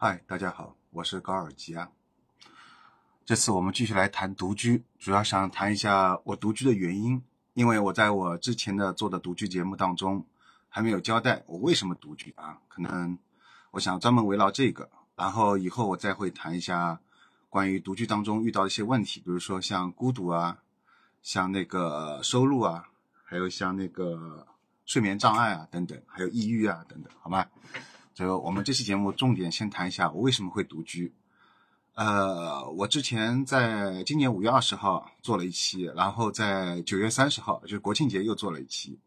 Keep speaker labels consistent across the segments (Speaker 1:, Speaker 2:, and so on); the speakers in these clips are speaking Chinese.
Speaker 1: 嗨，大家好，我是高尔基啊。这次我们继续来谈独居，主要想谈一下我独居的原因，因为我在我之前的做的独居节目当中还没有交代我为什么独居啊，可能我想专门围绕这个，然后以后我再会谈一下关于独居当中遇到一些问题，比如说像孤独啊，像那个收入啊，还有像那个睡眠障碍啊等等，还有抑郁啊等等，好吗？这个我们这期节目重点先谈一下我为什么会独居。呃，我之前在今年五月二十号做了一期，然后在九月三十号，就是国庆节又做了一期，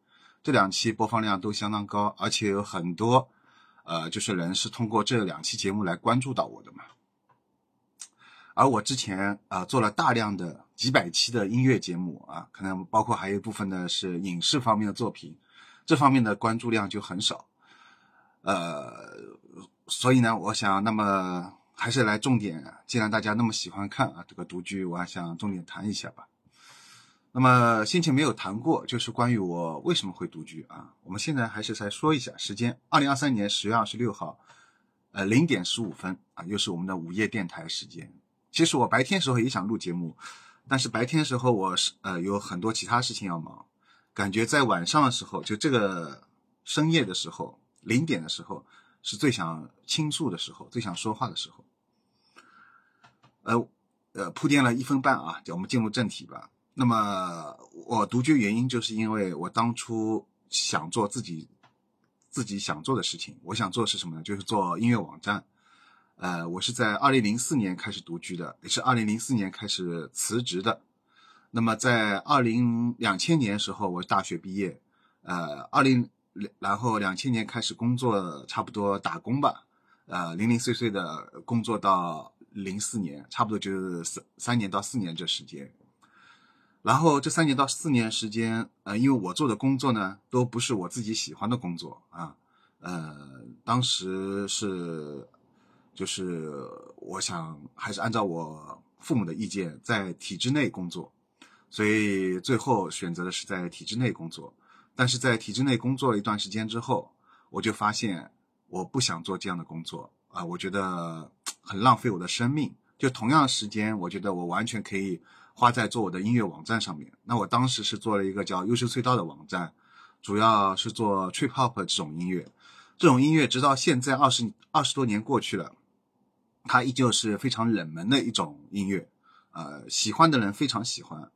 Speaker 1: 这两期播放量都相当高，而且有很多呃，就是人是通过这两期节目来关注到我的嘛。而我之前啊做了大量的几百期的音乐节目啊，可能包括还有一部分呢是影视方面的作品，这方面的关注量就很少。呃，所以呢，我想，那么还是来重点。既然大家那么喜欢看啊，这个独居，我还想重点谈一下吧。那么先前没有谈过，就是关于我为什么会独居啊。我们现在还是再说一下时间：二零二三年十月二十六号，呃，零点十五分啊，又是我们的午夜电台时间。其实我白天时候也想录节目，但是白天时候我是呃有很多其他事情要忙，感觉在晚上的时候，就这个深夜的时候。零点的时候是最想倾诉的时候，最想说话的时候。呃呃，铺垫了一分半啊，我们进入正题吧。那么我独居原因就是因为我当初想做自己自己想做的事情。我想做是什么呢？就是做音乐网站。呃，我是在二零零四年开始独居的，也是二零零四年开始辞职的。那么在二零两千年时候，我大学毕业。呃，二零。然后两千年开始工作，差不多打工吧，呃，零零碎碎的工作到零四年，差不多就是三三年到四年这时间。然后这三年到四年时间，呃，因为我做的工作呢，都不是我自己喜欢的工作啊，呃，当时是就是我想还是按照我父母的意见，在体制内工作，所以最后选择的是在体制内工作。但是在体制内工作了一段时间之后，我就发现我不想做这样的工作啊，我觉得很浪费我的生命。就同样时间，我觉得我完全可以花在做我的音乐网站上面。那我当时是做了一个叫“优秀隧道”的网站，主要是做 trip hop 这种音乐。这种音乐直到现在二十二十多年过去了，它依旧是非常冷门的一种音乐。呃，喜欢的人非常喜欢。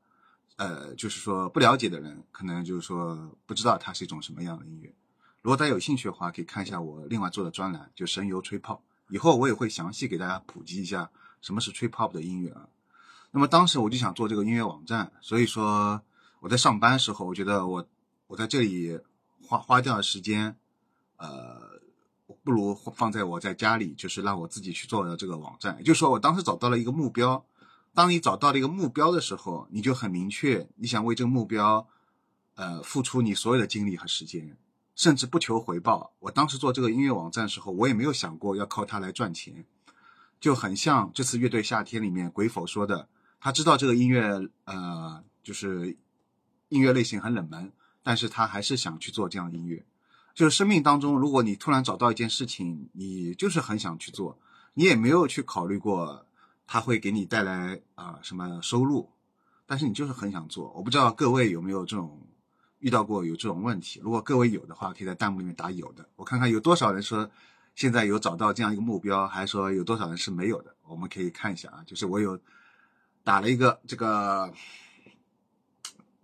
Speaker 1: 呃，就是说不了解的人，可能就是说不知道它是一种什么样的音乐。如果大家有兴趣的话，可以看一下我另外做的专栏，就神游吹泡。以后我也会详细给大家普及一下什么是吹泡的音乐啊。那么当时我就想做这个音乐网站，所以说我在上班时候，我觉得我我在这里花花掉的时间，呃，不如放在我在家里，就是让我自己去做的这个网站。也就是说，我当时找到了一个目标。当你找到了一个目标的时候，你就很明确，你想为这个目标，呃，付出你所有的精力和时间，甚至不求回报。我当时做这个音乐网站的时候，我也没有想过要靠它来赚钱，就很像这次乐队夏天里面鬼否说的，他知道这个音乐，呃，就是音乐类型很冷门，但是他还是想去做这样音乐。就是生命当中，如果你突然找到一件事情，你就是很想去做，你也没有去考虑过。它会给你带来啊什么收入，但是你就是很想做。我不知道各位有没有这种遇到过有这种问题。如果各位有的话，可以在弹幕里面打有的，我看看有多少人说现在有找到这样一个目标，还是说有多少人是没有的。我们可以看一下啊，就是我有打了一个这个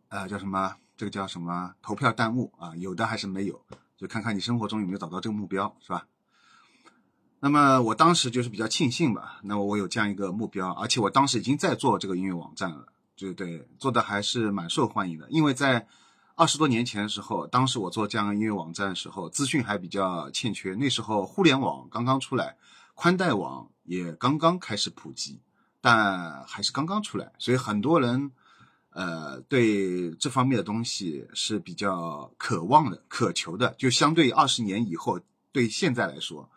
Speaker 1: 呃叫什么，这个叫什么投票弹幕啊，有的还是没有，就看看你生活中有没有找到这个目标，是吧？那么我当时就是比较庆幸吧，那么我有这样一个目标，而且我当时已经在做这个音乐网站了，对对，做的还是蛮受欢迎的。因为在二十多年前的时候，当时我做这样音乐网站的时候，资讯还比较欠缺，那时候互联网刚刚出来，宽带网也刚刚开始普及，但还是刚刚出来，所以很多人呃对这方面的东西是比较渴望的、渴求的，就相对二十年以后，对现在来说。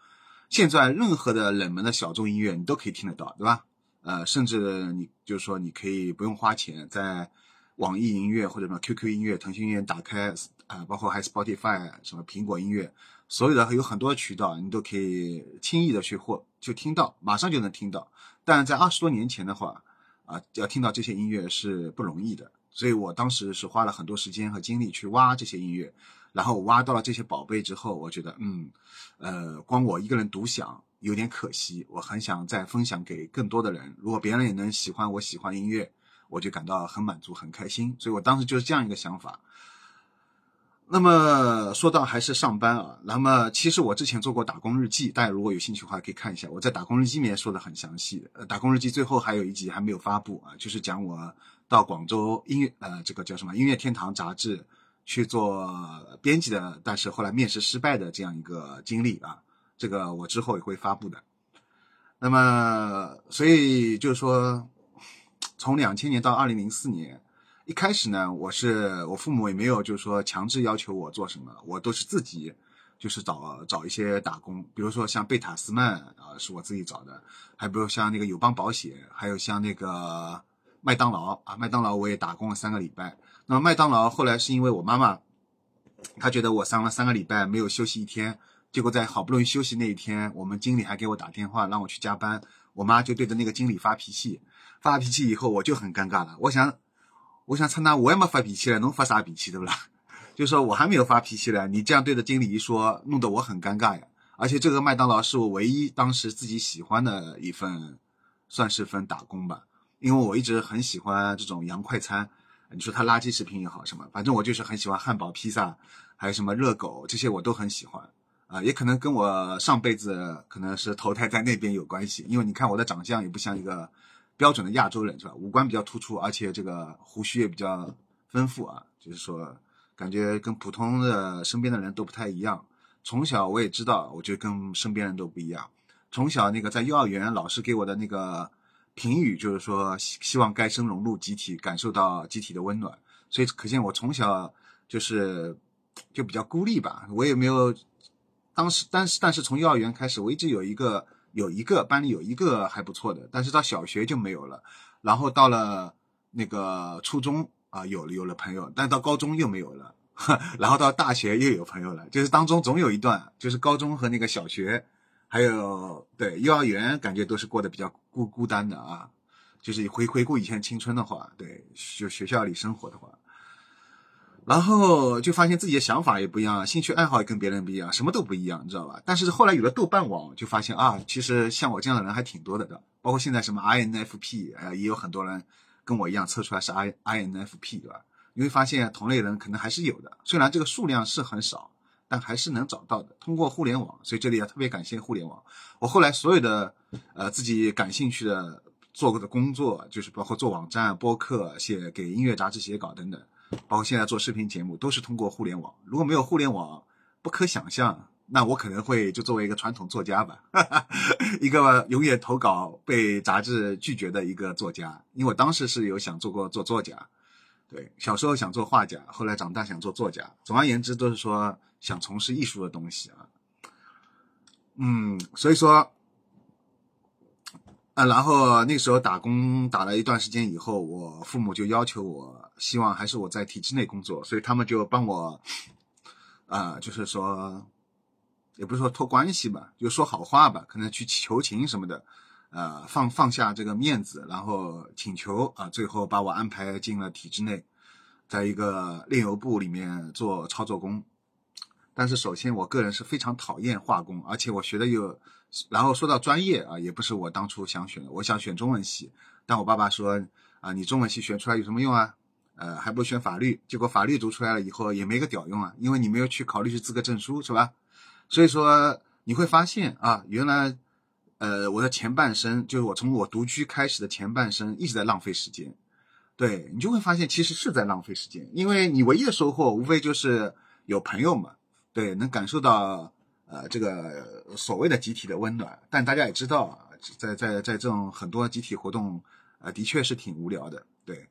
Speaker 1: 现在任何的冷门的小众音乐你都可以听得到，对吧？呃，甚至你就是说你可以不用花钱，在网易音乐或者什么 QQ 音乐、腾讯音乐打开啊，包括还 Spotify 什么苹果音乐，所有的有很多渠道你都可以轻易的去获就听到，马上就能听到。但在二十多年前的话，啊，要听到这些音乐是不容易的。所以我当时是花了很多时间和精力去挖这些音乐，然后挖到了这些宝贝之后，我觉得，嗯，呃，光我一个人独享有点可惜。我很想再分享给更多的人。如果别人也能喜欢我喜欢音乐，我就感到很满足、很开心。所以我当时就是这样一个想法。那么说到还是上班啊，那么其实我之前做过打工日记，大家如果有兴趣的话可以看一下，我在打工日记里面说的很详细。呃，打工日记最后还有一集还没有发布啊，就是讲我到广州音乐呃这个叫什么音乐天堂杂志去做编辑的，但是后来面试失败的这样一个经历啊，这个我之后也会发布的。那么所以就是说，从两千年到二零零四年。一开始呢，我是我父母也没有就是说强制要求我做什么，我都是自己就是找找一些打工，比如说像贝塔斯曼啊是我自己找的，还比如像那个友邦保险，还有像那个麦当劳啊，麦当劳我也打工了三个礼拜。那么麦当劳后来是因为我妈妈，她觉得我上了三个礼拜没有休息一天，结果在好不容易休息那一天，我们经理还给我打电话让我去加班，我妈就对着那个经理发脾气，发脾气以后我就很尴尬了，我想。我想趁他我也没发脾气了，能发啥脾气对不啦？就说我还没有发脾气了，你这样对着经理一说，弄得我很尴尬呀。而且这个麦当劳是我唯一当时自己喜欢的一份，算是份打工吧。因为我一直很喜欢这种洋快餐，你说它垃圾食品也好什么，反正我就是很喜欢汉堡、披萨，还有什么热狗这些我都很喜欢。啊，也可能跟我上辈子可能是投胎在那边有关系，因为你看我的长相也不像一个。标准的亚洲人是吧？五官比较突出，而且这个胡须也比较丰富啊，就是说感觉跟普通的身边的人都不太一样。从小我也知道，我觉得跟身边人都不一样。从小那个在幼儿园老师给我的那个评语就是说，希希望该生融入集体，感受到集体的温暖。所以可见我从小就是就比较孤立吧。我也没有当时，但是但是从幼儿园开始，我一直有一个。有一个班里有一个还不错的，但是到小学就没有了，然后到了那个初中啊有了有了朋友，但到高中又没有了，然后到大学又有朋友了，就是当中总有一段，就是高中和那个小学，还有对幼儿园，感觉都是过得比较孤孤单的啊，就是回回顾以前青春的话，对，就学校里生活的话。然后就发现自己的想法也不一样，兴趣爱好也跟别人不一样，什么都不一样，你知道吧？但是后来有了豆瓣网，就发现啊，其实像我这样的人还挺多的的。包括现在什么 INFP，呃，也有很多人跟我一样测出来是 I INFP，对吧？你会发现同类人可能还是有的，虽然这个数量是很少，但还是能找到的。通过互联网，所以这里要特别感谢互联网。我后来所有的呃自己感兴趣的做过的工作，就是包括做网站、播客、写给音乐杂志写稿等等。包括现在做视频节目都是通过互联网，如果没有互联网，不可想象。那我可能会就作为一个传统作家吧，一个永远投稿被杂志拒绝的一个作家。因为我当时是有想做过做作家，对，小时候想做画家，后来长大想做作家。总而言之，都是说想从事艺术的东西啊。嗯，所以说。啊，然后那时候打工打了一段时间以后，我父母就要求我，希望还是我在体制内工作，所以他们就帮我，啊，就是说，也不是说托关系吧，就说好话吧，可能去求情什么的，呃，放放下这个面子，然后请求啊，最后把我安排进了体制内，在一个炼油部里面做操作工。但是首先，我个人是非常讨厌化工，而且我学的又。然后说到专业啊，也不是我当初想选的，我想选中文系，但我爸爸说啊，你中文系选出来有什么用啊？呃，还不如选法律。结果法律读出来了以后也没个屌用啊，因为你没有去考律师资格证书，是吧？所以说你会发现啊，原来呃我的前半生就是我从我独居开始的前半生一直在浪费时间，对你就会发现其实是在浪费时间，因为你唯一的收获无非就是有朋友嘛，对，能感受到。呃，这个所谓的集体的温暖，但大家也知道，在在在这种很多集体活动，呃，的确是挺无聊的。对，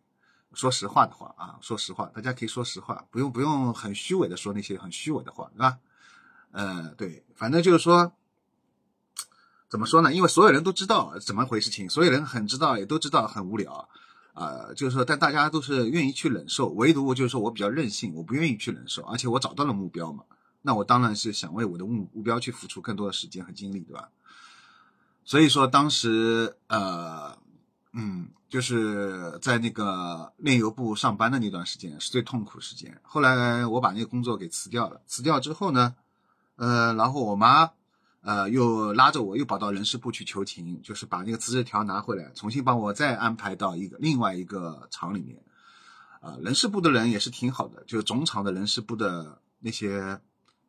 Speaker 1: 说实话的话啊，说实话，大家可以说实话，不用不用很虚伪的说那些很虚伪的话，对吧？呃，对，反正就是说，怎么说呢？因为所有人都知道怎么回事情，所有人很知道，也都知道很无聊啊。就是说，但大家都是愿意去忍受，唯独就是说我比较任性，我不愿意去忍受，而且我找到了目标嘛。那我当然是想为我的目目标去付出更多的时间和精力，对吧？所以说当时呃嗯，就是在那个炼油部上班的那段时间是最痛苦时间。后来我把那个工作给辞掉了，辞掉之后呢，呃，然后我妈呃又拉着我又跑到人事部去求情，就是把那个辞职条拿回来，重新帮我再安排到一个另外一个厂里面。啊，人事部的人也是挺好的，就是总厂的人事部的那些，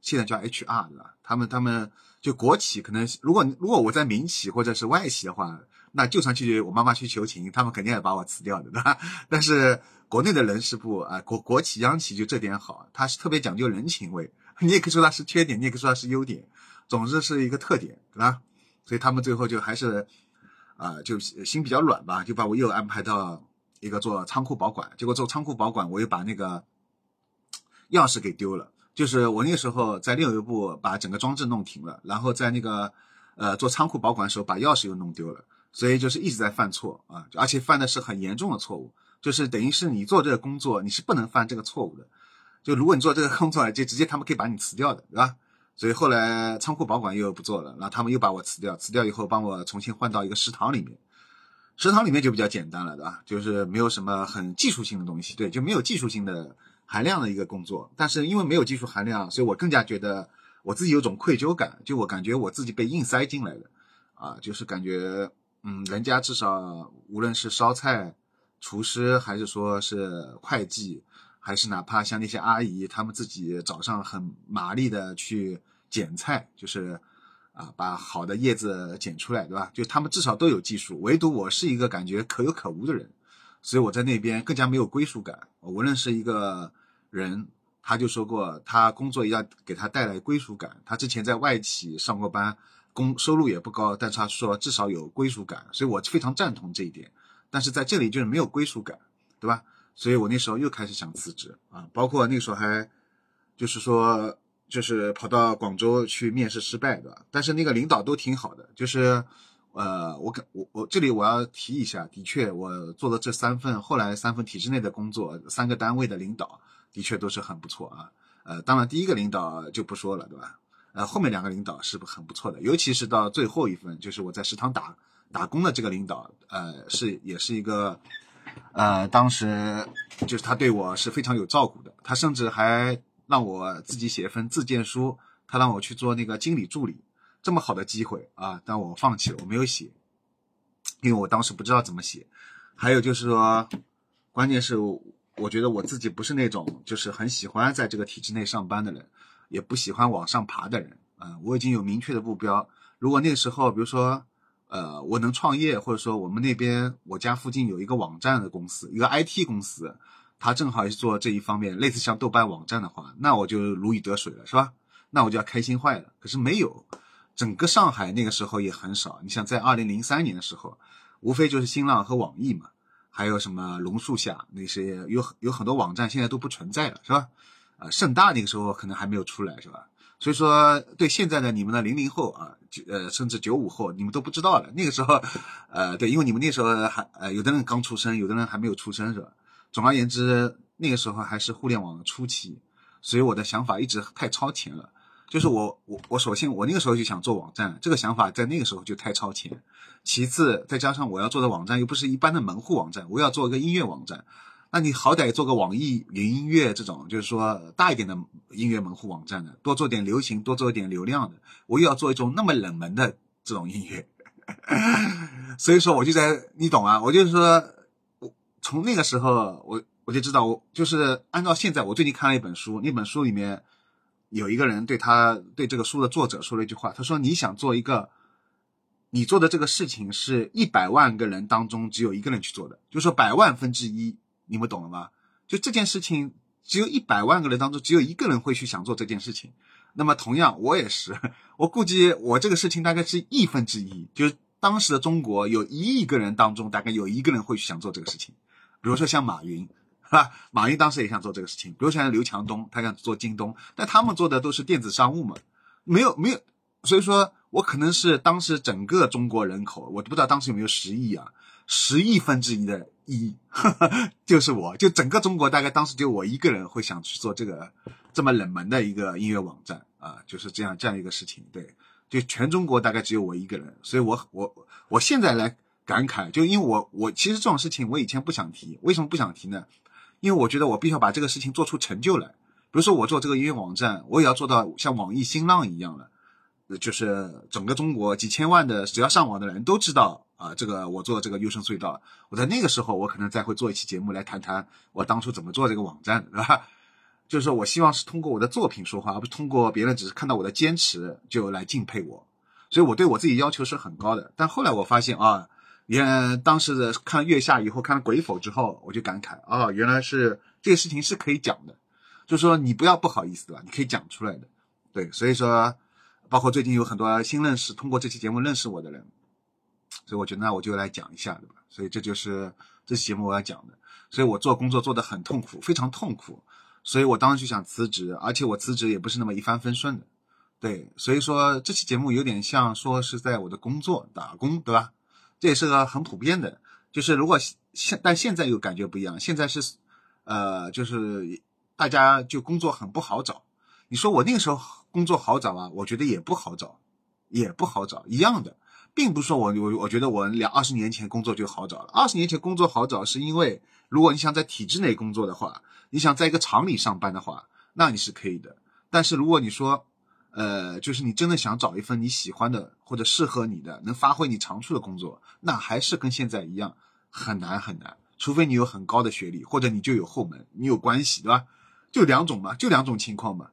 Speaker 1: 现在叫 HR 对吧？他们他们就国企可能，如果如果我在民企或者是外企的话，那就算去我妈妈去求情，他们肯定要把我辞掉的，对吧？但是国内的人事部啊，国国企央企就这点好，他是特别讲究人情味，你也可以说它是缺点，你也可以说它是优点，总之是一个特点，对吧？所以他们最后就还是啊，就心比较软吧，就把我又安排到。一个做仓库保管，结果做仓库保管，我又把那个钥匙给丢了。就是我那个时候在另一部把整个装置弄停了，然后在那个呃做仓库保管的时候把钥匙又弄丢了，所以就是一直在犯错啊，而且犯的是很严重的错误，就是等于是你做这个工作你是不能犯这个错误的，就如果你做这个工作就直接他们可以把你辞掉的，对吧？所以后来仓库保管又不做了，然后他们又把我辞掉，辞掉以后帮我重新换到一个食堂里面。食堂里面就比较简单了，对吧？就是没有什么很技术性的东西，对，就没有技术性的含量的一个工作。但是因为没有技术含量，所以我更加觉得我自己有种愧疚感，就我感觉我自己被硬塞进来的，啊，就是感觉，嗯，人家至少无论是烧菜、厨师，还是说是会计，还是哪怕像那些阿姨，他们自己早上很麻利的去捡菜，就是。啊，把好的叶子剪出来，对吧？就他们至少都有技术，唯独我是一个感觉可有可无的人，所以我在那边更加没有归属感。我认识一个人，他就说过，他工作要给他带来归属感。他之前在外企上过班，工收入也不高，但是他说至少有归属感，所以我非常赞同这一点。但是在这里就是没有归属感，对吧？所以我那时候又开始想辞职啊，包括那时候还就是说。就是跑到广州去面试失败的，但是那个领导都挺好的。就是，呃，我感我我这里我要提一下，的确我做的这三份后来三份体制内的工作，三个单位的领导的确都是很不错啊。呃，当然第一个领导就不说了，对吧？呃，后面两个领导是不很不错的，尤其是到最后一份，就是我在食堂打打工的这个领导，呃，是也是一个，呃，当时就是他对我是非常有照顾的，他甚至还。让我自己写一份自荐书，他让我去做那个经理助理，这么好的机会啊，但我放弃了，我没有写，因为我当时不知道怎么写。还有就是说，关键是我觉得我自己不是那种就是很喜欢在这个体制内上班的人，也不喜欢往上爬的人啊。我已经有明确的目标，如果那个时候，比如说，呃，我能创业，或者说我们那边我家附近有一个网站的公司，一个 IT 公司。他正好是做这一方面，类似像豆瓣网站的话，那我就如鱼得水了，是吧？那我就要开心坏了。可是没有，整个上海那个时候也很少。你像在二零零三年的时候，无非就是新浪和网易嘛，还有什么榕树下那些，有有很多网站现在都不存在了，是吧？啊，盛大那个时候可能还没有出来，是吧？所以说，对现在的你们的零零后啊，呃，甚至九五后，你们都不知道了。那个时候，呃，对，因为你们那时候还呃，有的人刚出生，有的人还没有出生，是吧？总而言之，那个时候还是互联网的初期，所以我的想法一直太超前了。就是我我我首先我那个时候就想做网站，这个想法在那个时候就太超前。其次，再加上我要做的网站又不是一般的门户网站，我要做一个音乐网站，那你好歹做个网易云音乐这种，就是说大一点的音乐门户网站的，多做点流行，多做点流量的。我又要做一种那么冷门的这种音乐，所以说我就在你懂啊，我就是说。我从那个时候，我我就知道，我就是按照现在，我最近看了一本书，那本书里面有一个人对他对这个书的作者说了一句话，他说：“你想做一个，你做的这个事情是一百万个人当中只有一个人去做的，就说百万分之一，你们懂了吗？就这件事情，只有一百万个人当中只有一个人会去想做这件事情。那么同样，我也是，我估计我这个事情大概是亿分之一，就是当时的中国有一亿个人当中，大概有一个人会去想做这个事情。”比如说像马云，吧？马云当时也想做这个事情。比如像刘强东，他想做京东，但他们做的都是电子商务嘛，没有没有。所以说我可能是当时整个中国人口，我都不知道当时有没有十亿啊，十亿分之一的一，就是我就整个中国大概当时就我一个人会想去做这个这么冷门的一个音乐网站啊，就是这样这样一个事情，对。就全中国大概只有我一个人，所以我我我现在来感慨，就因为我我其实这种事情我以前不想提，为什么不想提呢？因为我觉得我必须要把这个事情做出成就来。比如说我做这个音乐网站，我也要做到像网易新浪一样了，就是整个中国几千万的只要上网的人都知道啊，这个我做这个优声隧道，我在那个时候我可能再会做一期节目来谈谈我当初怎么做这个网站，对吧？就是说我希望是通过我的作品说话，而不是通过别人只是看到我的坚持就来敬佩我。所以我对我自己要求是很高的。但后来我发现啊，原当时的看《月下》以后，看了《鬼否》之后，我就感慨啊，原来是这个事情是可以讲的。就说你不要不好意思对吧？你可以讲出来的。对，所以说，包括最近有很多新认识通过这期节目认识我的人，所以我觉得那我就来讲一下，对吧？所以这就是这期节目我要讲的。所以我做工作做得很痛苦，非常痛苦。所以我当时就想辞职，而且我辞职也不是那么一帆风顺的，对，所以说这期节目有点像说是在我的工作打工，对吧？这也是个很普遍的，就是如果现但现在又感觉不一样，现在是，呃，就是大家就工作很不好找。你说我那个时候工作好找啊？我觉得也不好找，也不好找，一样的，并不是说我我我觉得我两二十年前工作就好找了，二十年前工作好找是因为如果你想在体制内工作的话。你想在一个厂里上班的话，那你是可以的。但是如果你说，呃，就是你真的想找一份你喜欢的或者适合你的、能发挥你长处的工作，那还是跟现在一样很难很难。除非你有很高的学历，或者你就有后门，你有关系，对吧？就两种嘛，就两种情况嘛。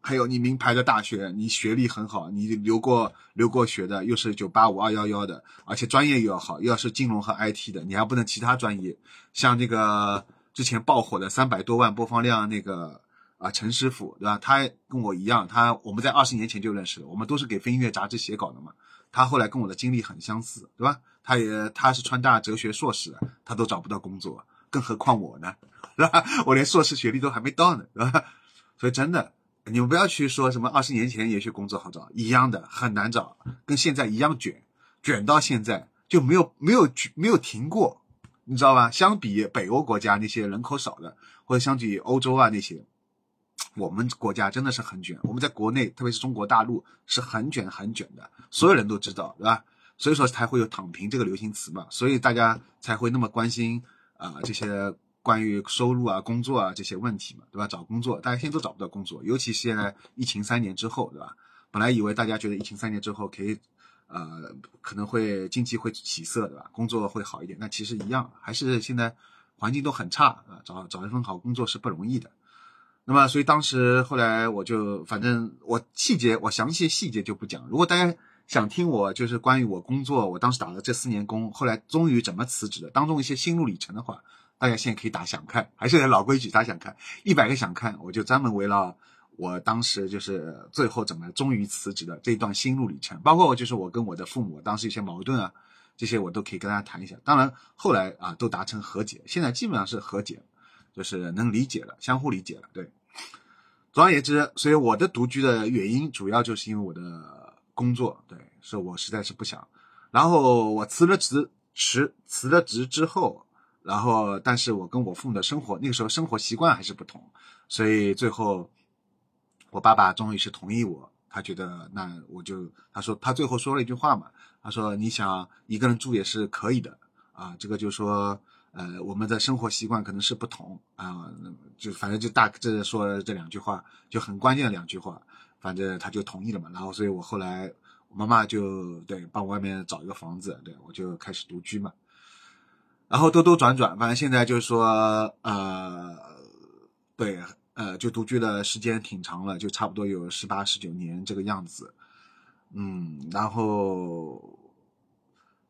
Speaker 1: 还有你名牌的大学，你学历很好，你留过留过学的，又是九八五二幺幺的，而且专业又要好，又要是金融和 IT 的，你还不能其他专业，像这个。之前爆火的三百多万播放量那个啊陈师傅对吧？他跟我一样，他我们在二十年前就认识了，我们都是给非音乐杂志写稿的嘛。他后来跟我的经历很相似，对吧？他也他是川大哲学硕士，他都找不到工作，更何况我呢，是吧？我连硕士学历都还没到呢，是吧？所以真的，你们不要去说什么二十年前也许工作好找，一样的很难找，跟现在一样卷，卷到现在就没有没有没有停过。你知道吧？相比北欧国家那些人口少的，或者相比欧洲啊那些，我们国家真的是很卷。我们在国内，特别是中国大陆，是很卷很卷的，所有人都知道，对吧？所以说才会有“躺平”这个流行词嘛。所以大家才会那么关心啊这些关于收入啊、工作啊这些问题嘛，对吧？找工作，大家现在都找不到工作，尤其是现在疫情三年之后，对吧？本来以为大家觉得疫情三年之后可以。呃，可能会经济会起色，对吧？工作会好一点，但其实一样，还是现在环境都很差啊，找找一份好工作是不容易的。那么，所以当时后来我就，反正我细节，我详细细节就不讲。如果大家想听我就是关于我工作，我当时打了这四年工，后来终于怎么辞职的，当中一些心路历程的话，大家现在可以打想看，还是老规矩打想看，一百个想看，我就专门围绕。我当时就是最后怎么终于辞职的这一段心路历程，包括我就是我跟我的父母当时一些矛盾啊，这些我都可以跟大家谈一下。当然后来啊都达成和解，现在基本上是和解，就是能理解了，相互理解了。对，总而言之，所以我的独居的原因主要就是因为我的工作，对，是我实在是不想。然后我辞了职，辞辞了职之后，然后但是我跟我父母的生活那个时候生活习惯还是不同，所以最后。我爸爸终于是同意我，他觉得那我就，他说他最后说了一句话嘛，他说你想一个人住也是可以的啊，这个就说呃我们的生活习惯可能是不同啊，就反正就大这说这两句话就很关键的两句话，反正他就同意了嘛，然后所以我后来我妈妈就对帮我外面找一个房子，对我就开始独居嘛，然后兜兜转转，反正现在就是说呃对。呃，就独居的时间挺长了，就差不多有十八、十九年这个样子。嗯，然后，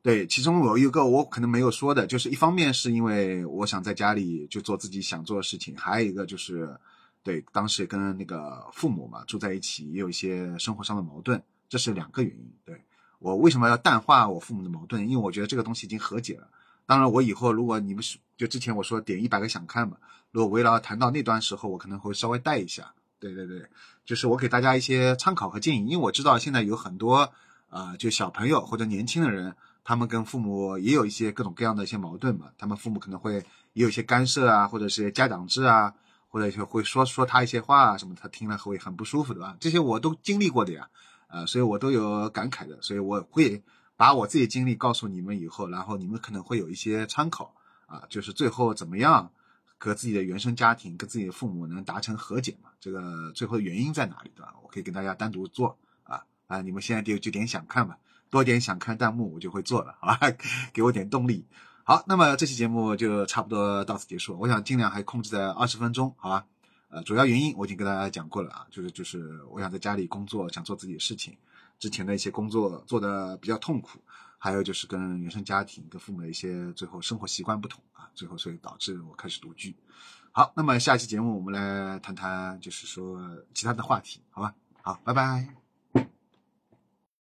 Speaker 1: 对，其中有一个我可能没有说的，就是一方面是因为我想在家里就做自己想做的事情，还有一个就是，对，当时跟那个父母嘛住在一起，也有一些生活上的矛盾，这是两个原因。对我为什么要淡化我父母的矛盾？因为我觉得这个东西已经和解了。当然，我以后如果你们是就之前我说点一百个想看嘛。如果围绕谈到那段时候，我可能会稍微带一下。对对对，就是我给大家一些参考和建议，因为我知道现在有很多啊，就小朋友或者年轻的人，他们跟父母也有一些各种各样的一些矛盾嘛。他们父母可能会也有一些干涉啊，或者是家长制啊，或者就会说说他一些话啊什么，他听了会很不舒服的吧？这些我都经历过的呀。呃，所以我都有感慨的，所以我会把我自己经历告诉你们以后，然后你们可能会有一些参考啊，就是最后怎么样和自己的原生家庭、跟自己的父母能达成和解嘛？这个最后的原因在哪里，对吧？我可以跟大家单独做啊啊，你们现在就就点想看吧，多点想看弹幕，我就会做了，好吧？给我点动力。好，那么这期节目就差不多到此结束，我想尽量还控制在二十分钟，好吧？呃，主要原因我已经跟大家讲过了啊，就是就是我想在家里工作，想做自己的事情，之前的一些工作做的比较痛苦，还有就是跟原生家庭、跟父母的一些最后生活习惯不同啊，最后所以导致我开始独居。好，那么下期节目我们来谈谈就是说其他的话题，好吧？好，拜拜。